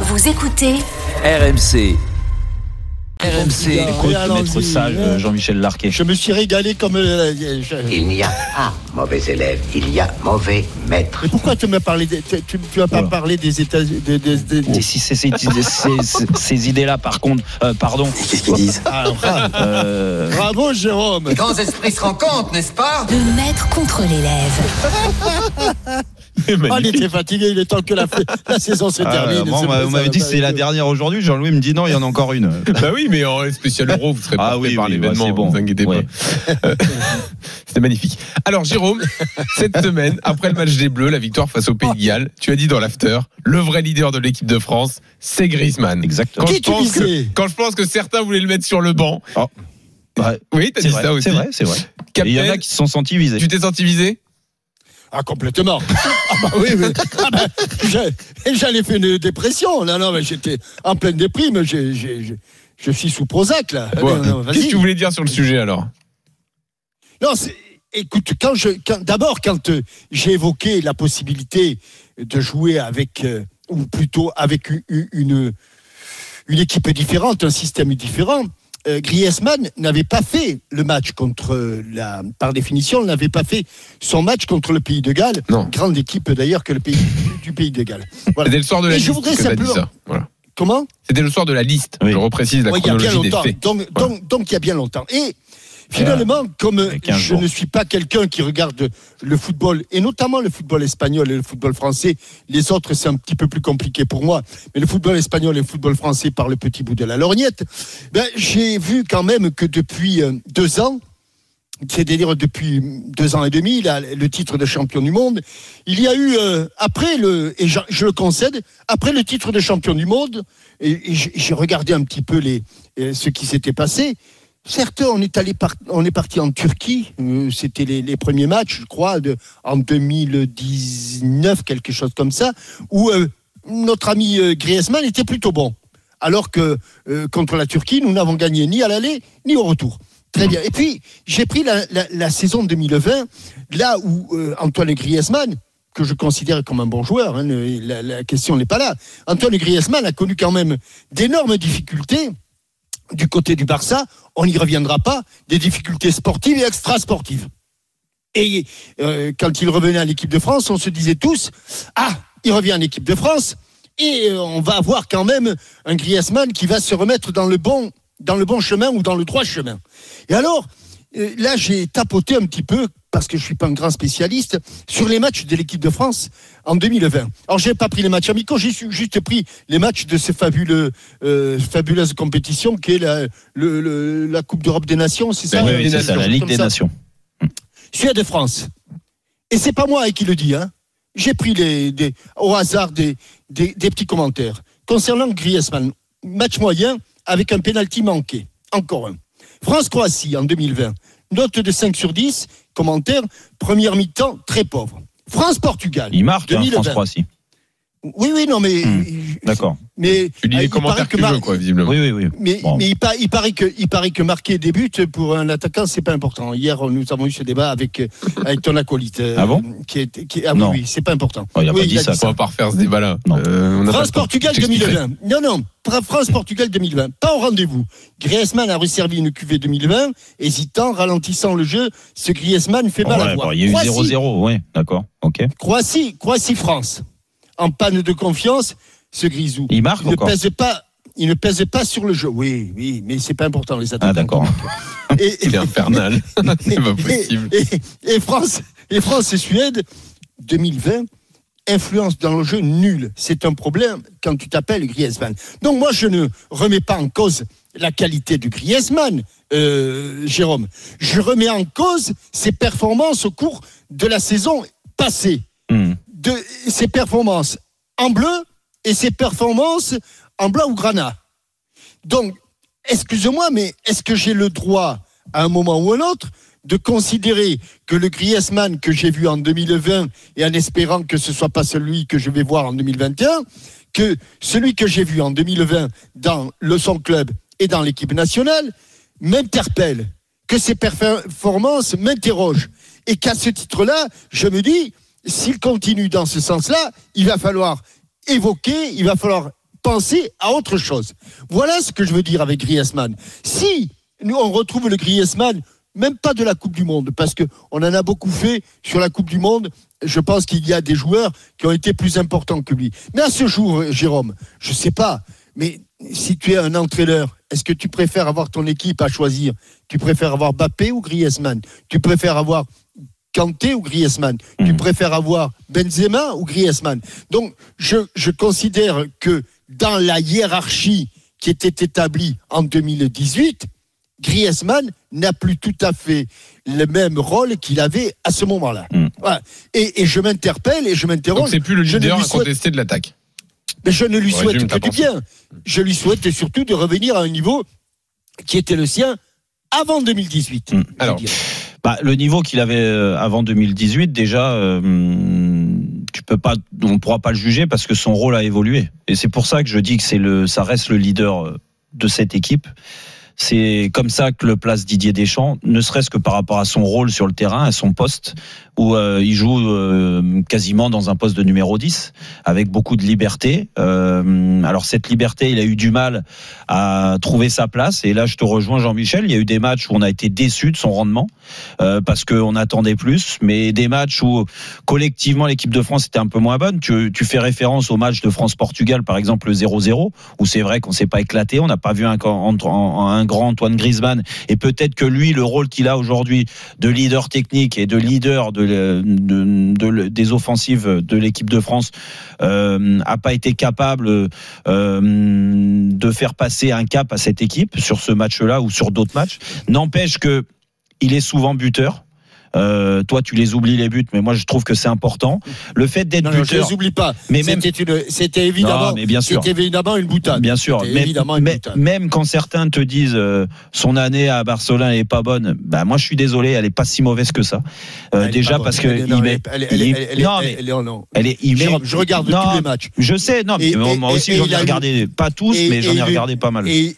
Vous écoutez RMC. RMC. Écoute, allons-y. maître sage euh, Jean-Michel Larquet. Je me suis régalé comme. euh, je- Il n'y a pas mauvais élève, il y a mauvais maître. Mais pourquoi tu m'as parlé des, tu, tu- tu as pas Voilà. parlé des États des, des- des- des- Et si ces, ces- ces- ces- ces idées-là, par contre, euh, pardon, Qu'est-ce qu'ils disent Ah, bravo, euh, bravo, Jérôme. grands esprits se rencontrent, n'est-ce pas le maître contre l'élève. Ah, il était fatigué, il est temps que la, la saison se Ah, termine. bon, C'est on m'a- pas- vous m'avez ça dit c'est pas la dernière aujourd'hui. Jean-Louis me dit non, il y en a encore une. Bah oui, mais en spécial euro, vous serez Ah porté oui, par oui, l'événement, bah, c'est bon. ne vous inquiétez Ouais. pas. Euh, C'était magnifique. Alors Jérôme, cette semaine, après le match des Bleus, la victoire face au Pays de Galles, tu as dit dans l'after, le vrai leader de l'équipe de France, c'est Griezmann. exactement. Quand Qui je, tu pense que, quand je pense que certains voulaient le mettre sur le banc. Ouais, Oui, t'as c'est dit vrai, ça aussi. c'est vrai, c'est vrai. Il y en a qui se sont sentis visés. tu t'es senti visé? Ah, complètement. Ah, bah oui, mais. Ah, bah, ai fait une dépression. Non, non, mais j'étais en pleine déprime. J'ai- j'ai- j'ai- je suis sous Prozac, là. Bon, Non, non, vas-y. Qu'est-ce que tu voulais dire sur le sujet alors? Non, c'est- écoute, quand je, quand- d'abord, quand euh, j'ai évoqué la possibilité de jouer avec, euh, ou plutôt avec une, une équipe différente, un système différent, euh, Griezmann n'avait pas fait le match contre euh, la, par définition, n'avait pas fait son match contre le Pays de Galles. Non. Grande équipe d'ailleurs que le pays du Pays de Galles. Voilà. C'était le soir de la Et liste je voudrais que simplement- ça. Voilà. Comment? C'était le soir de la liste. Oui. Je reprécise la Ouais, il y a bien chronologie des faits. Donc, donc, donc, il y a bien longtemps. Et finalement, comme a 15 je jours. ne suis pas quelqu'un qui regarde le football, et notamment le football espagnol et le football français, les autres, c'est un petit peu plus compliqué pour moi. Mais le football espagnol et le football français par le petit bout de la lorgnette, ben, j'ai vu quand même que depuis euh, deux ans, c'est-à-dire depuis deux ans et demi, là, le titre de champion du monde, il y a eu, euh, après le, et je, je le concède, après le titre de champion du monde, et, et j'ai regardé un petit peu les, euh, ce qui s'était passé. Certes, on est allé parti en Turquie. euh, C'était les, premiers matchs, je crois, en 2019, quelque chose comme ça, où euh, notre ami euh, Griezmann était plutôt bon. Alors que contre la Turquie, nous n'avons gagné ni à l'aller ni au retour. Très bien. Et puis, j'ai pris la, saison 2020, là où Antoine Griezmann, que je considère comme un bon joueur, hein, la, la question n'est pas là. Antoine Griezmann a connu quand même d'énormes difficultés du côté du Barça. On n'y reviendra pas, des difficultés sportives et extrasportives. Et euh, quand il revenait à l'équipe de France, on se disait tous Ah, il revient en équipe de France et euh, on va avoir quand même un Griezmann qui va se remettre dans le bon, dans le bon chemin ou dans le droit chemin. Et alors, euh, là, j'ai tapoté un petit peu, parce que je ne suis pas un grand spécialiste, sur les matchs de l'équipe de France en 2020. Alors, je n'ai pas pris les matchs amicaux, j'ai juste pris les matchs de ces fabuleux, euh, fabuleuse compétition qui est la, le- le- la Coupe d'Europe des Nations, c'est ça Oui, ça, la Ligue des ça. Nations. Suède France. Et c'est pas moi qui le dis, hein. J'ai pris les, des- au hasard des, des, des petits commentaires. Concernant Griezmann, match moyen avec un pénalty manqué. Encore un. France-Croatie en 2020. Note de 5 sur 10. Commentaire. Première mi-temps, très pauvre. France-Portugal. Il marque, hein, 2020. France-Croatie. Oui, oui, non, mais. Hmm, D'accord. Mais, Tu lis ah, les il commentaires que tu Mar- veux, quoi, visiblement. Oui, oui, oui. mais, Bon. mais il, pa- il paraît que, il paraît que marquer des buts pour un attaquant, c'est pas important. Hier, nous avons eu ce débat avec, avec ton acolyte. euh, Ah bon? qui est, qui Ah oui, Non. oui, c'est pas important. Oh, il a Oui, pas dit ça, On va pas refaire ce débat-là. Non. Euh. France-Portugal J'expliquerai. 2020. Non, non. Fra- France-Portugal 2020. Pas au rendez-vous. Griezmann a resservi une cuvée 2020. Hésitant, ralentissant le jeu, ce Griezmann fait mal à Ouais, voir. bon, il y a eu Croatie, 0-0, oui, d'accord. Ok. Croatie, Croatie-France. En panne de confiance, ce Grisou. Il marque Il ne pèse pas. Il ne pèse pas sur le jeu. Oui, oui, mais c'est pas important les attaquants. Ah, d'accord. Et, Il est infernal. C'est pas possible. Et, et- et France, et France et Suède, 2020, influence dans le jeu nulle. C'est un problème quand tu t'appelles Griezmann. Donc moi, je ne remets pas en cause la qualité du Griezmann, euh, Jérôme. Je remets en cause ses performances au cours de la saison passée. De, ses performances en bleu et ses performances en blanc ou granat. Donc, excuse-moi, mais est-ce que j'ai le droit, à un moment ou un autre, de considérer que le Griezmann que j'ai vu en 2020 et en espérant que ce soit pas celui que je vais voir en 2021, que celui que j'ai vu en 2020 dans le son club et dans l'équipe nationale m'interpelle, que ses performances m'interrogent et qu'à ce titre-là, je me dis, s'il continue dans ce sens-là, il va falloir évoquer, il va falloir penser à autre chose. Voilà ce que je veux dire avec Griezmann. Si nous on retrouve le Griezmann, même pas de la Coupe du Monde, parce que on en a beaucoup fait sur la Coupe du Monde. Je pense qu'il y a des joueurs qui ont été plus importants que lui. Mais à ce jour, Jérôme, je sais pas, mais si tu es un entraîneur, est-ce que tu préfères avoir ton équipe à choisir? Tu préfères avoir Bappé ou Griezmann? Tu préfères avoir Kanté ou Griezmann Tu préfères avoir Benzema ou Griezmann Donc, je, je considère que dans la hiérarchie qui était établie en 2018, Griezmann n'a plus tout à fait le même rôle qu'il avait à ce moment-là. Voilà. Et, et je m'interpelle et je m'interroge. c'est plus le Je ne leader lui souhaite- incontesté de l'attaque. mais je ne lui souhaite que du bien. Je lui souhaite surtout de revenir à un niveau qui était le sien avant 2018. Mm. je Alors. Bah, le niveau qu'il avait euh, avant 2018, déjà, euh, tu peux pas, on pourra pas le juger parce que son rôle a évolué. Et c'est pour ça que je dis que c'est le, ça reste le leader euh, de cette équipe. C'est comme ça que le place Didier Deschamps, ne serait-ce que par rapport à son rôle sur le terrain, à son poste, où euh, il joue euh, quasiment dans un poste de numéro 10, avec beaucoup de liberté. Euh, alors cette liberté, il a eu du mal à trouver sa place. Et là, je te rejoins, Jean-Michel. Il y a eu des matchs où on a été déçus de son rendement parce qu'on attendait plus, mais des matchs où collectivement l'équipe de France était un peu moins bonne. Tu, fais référence au match de France-Portugal, par exemple le 0-0, où c'est vrai qu'on s'est pas éclaté, on n'a pas vu un, un, un grand Antoine Griezmann, et peut-être que lui, le rôle qu'il a aujourd'hui de leader technique et de leader de, des offensives de l'équipe de France, euh, a pas été capable euh, de faire passer un cap à cette équipe sur ce match-là ou sur d'autres matchs. N'empêche que il est souvent buteur. Euh, toi, tu les oublies les buts, mais moi, je trouve que c'est important. Le fait d'être non, je ne buteur, les oublie pas. mais C'était évidemment, Non, mais bien sûr. c'était évidemment une boutade. Bien sûr, même, évidemment une mais- boutade. même quand certains te disent euh, son année à Barcelone n'est pas bonne, bah moi je suis désolé, elle est pas si mauvaise que ça. Euh, déjà parce que Elle est- non, il met, elle est- elle est- il- elle est- non, elle mais est- il met- Jérôme, je regarde Non, tous les matchs. Je sais, non, mais Et- moi et- moi aussi j'en ai eu- regardé, pas tous, et- mais j'en ai regardé pas mal. Et,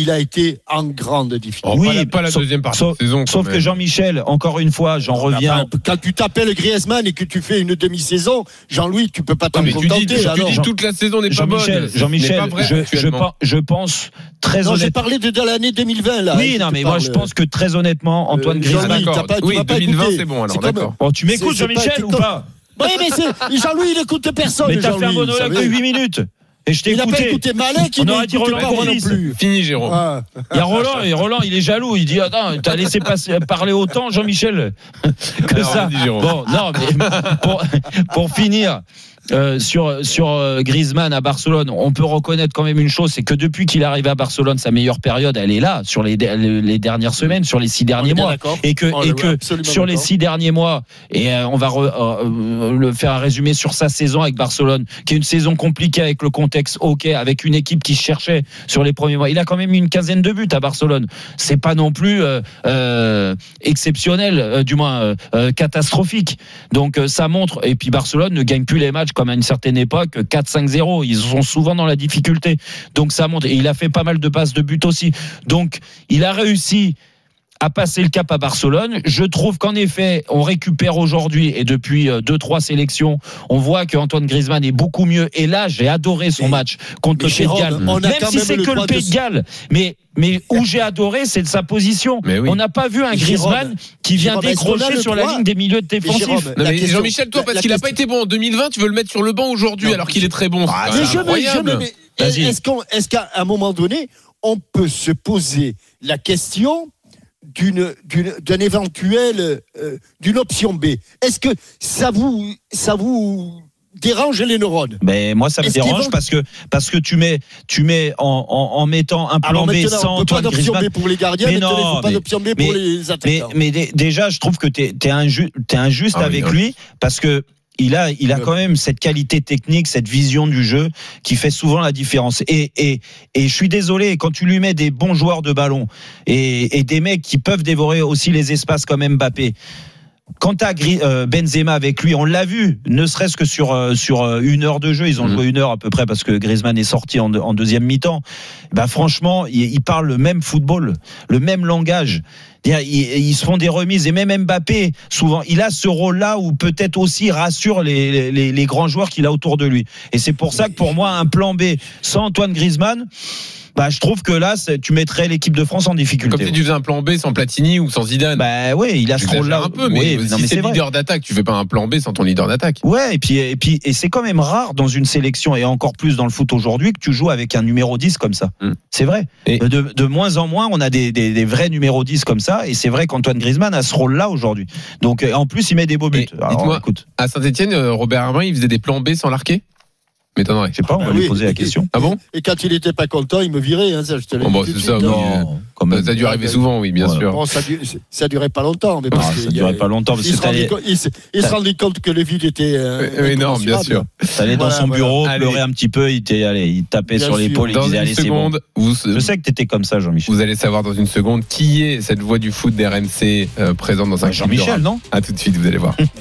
il a été en grande difficulté. Oh, Oui, pas la sauf- deuxième partie sauf- que. Jean-Michel, encore une fois, j'en reviens. Enfin, quand tu t'appelles Griezmann et que tu fais une demi-saison, Jean-Louis, tu peux pas Ouais, t'en tu dis, contenter. tu, dis toute la saison n'est pas bonne. Jean-Michel, je, pense très Non, j'ai honnêtement. parlé de, de l'année 2020 là. Oui, Je non, mais moi je pense que très honnêtement, Antoine Euh, Griezmann. Pas- tu Oui, m'as pas 2020, écouté. c'est bon, alors, d'accord. Oh, tu m'écoutes, Jean-Michel, ou pas Oui, mais c'est Jean-Louis, il n'écoute personne. Mais t'as fait un monologue de savez. 8 minutes. Et je t'ai Il n'a pas écouté. écouté Malek, il aurait dit Roland pas moi non plus. Fini, Jérôme. Ah. Il y a Roland, et Roland, il est jaloux. Il dit Attends, t'as laissé passer, parler autant, Jean-Michel, que Alors, ça. Jérôme. Bon, non, mais pour, pour finir. Euh, sur sur euh, Griezmann à Barcelone, on peut reconnaître quand même une chose, c'est que depuis qu'il est arrivé à Barcelone, sa meilleure période, elle est là sur les, les dernières semaines, sur les six derniers mois, et que On et que sur les six derniers mois, et euh, on va re- le faire un résumé sur sa saison avec Barcelone, qui est une saison compliquée avec le contexte OK, avec une équipe qui se cherchait sur les premiers mois. Il a quand même eu une quinzaine de buts à Barcelone. C'est pas non plus euh, euh, exceptionnel, du moins catastrophique. Donc ça montre. Et puis Barcelone ne gagne plus les matchs comme à une certaine époque 4-5-0. Ils sont souvent dans la difficulté. Donc ça montre. Et il a fait pas mal de passes de but aussi. Donc il a réussi à passer le cap à Barcelone. Je trouve qu'en effet, on récupère aujourd'hui et depuis euh, deux trois sélections, on voit que Antoine Griezmann est beaucoup mieux. Et là, j'ai adoré son Mais- match contre le Pays de Galles. on a Même si c'est que le de Pays de Galles, mais mais où j'ai adoré, c'est de sa position. Mais oui. On n'a pas vu un Jérôme, Griezmann qui vient Jérôme, décrocher sur la ligne des milieux défensifs. Mais question- Jean-Michel, toi, parce qu'il n'a pas été bon en 2020, tu veux le mettre sur le banc aujourd'hui alors qu'il est très bon. Ah, C'est Mais est-ce qu'à un moment donné, on peut se poser la question d'une d'une d'un éventuel euh, d'une option B Est-ce que ça vous ça vous dérange les neurones? Mais moi, ça me Est-ce dérange vont- parce que parce que tu mets tu mets en, en, en mettant un plan Alors B sans on peut pas d'option Griezmann. B pour les gardiens, Mais mais non, faut pas mais- d'option B mais- pour les Mais, attaquants. mais dé- déjà, je trouve que tu es, injuste, injuste Ah oui, avec lui parce que il a, il a Ouais. quand même cette qualité technique, cette vision du jeu qui fait souvent la différence. Et, et, et je suis désolé, quand tu lui mets des bons joueurs de ballon et, et des mecs qui peuvent dévorer aussi les espaces comme Mbappé, t'as Gri- euh, Benzema avec lui, on l'a vu, ne serait-ce que sur euh, sur euh, une heure de jeu, ils ont Mhm. joué une heure à peu près parce que Griezmann est sorti en, en deuxième mi-temps. Bah franchement, ils il parlent le même football, le même langage. Ils, ils se font des remises et même Mbappé, souvent, il a ce rôle-là où peut-être aussi rassure les, les, les grands joueurs qu'il a autour de lui. Et c'est pour ça que pour moi, un plan B sans Antoine Griezmann, bah, je trouve que là, tu mettrais l'équipe de France en difficulté. Comme si tu faisais un plan B sans Platini ou sans Zidane. Bah ouais, il a ce rôle-là. un peu, mais, Oui, si mais c'est c'est le leader d'attaque, tu fais pas un plan B sans ton leader d'attaque. Ouais, et puis, et puis, et c'est quand même rare dans une sélection et encore plus dans le foot aujourd'hui que tu joues avec un numéro 10 comme ça. Mm. C'est vrai. Et- De, de moins en moins, on a des, des, des vrais numéros 10 comme ça, et c'est vrai qu'Antoine Griezmann a ce rôle-là aujourd'hui. Donc, euh, en plus, il met des beaux buts. Alors, dites-moi- écoute, À Saint-Etienne, Robert Armin, il faisait des plans B sans l'arquer M'étonnerait. je sais pas, on va Ah lui oui. poser la question. Ah bon? Et quand il était pas content, il me virait. Hein, ça, je te l'ai Bon, bah, dit tout de c'est ça. Non. Ça a dû arriver souvent, oui, bien sûr. Bon, ça, du- ça durait pas longtemps. Mais parce Ah, que ça durait avait- pas longtemps parce Il se, rendait, t'allais co- il se- il se t'as- rendait compte que le vide était. euh, non, bien sûr. t'allais dans Voilà, son bureau, pleurer un petit peu, il, était, allez, il tapait Bien sur l'épaule, il Dans disait une allez, c'est bon. seconde, vous, Je sais que t'étais comme ça, Jean-Michel. vous allez savoir dans une seconde qui est cette voix du foot d'RMC euh, présente dans un de Jean-Michel, non? À tout de suite, vous allez voir.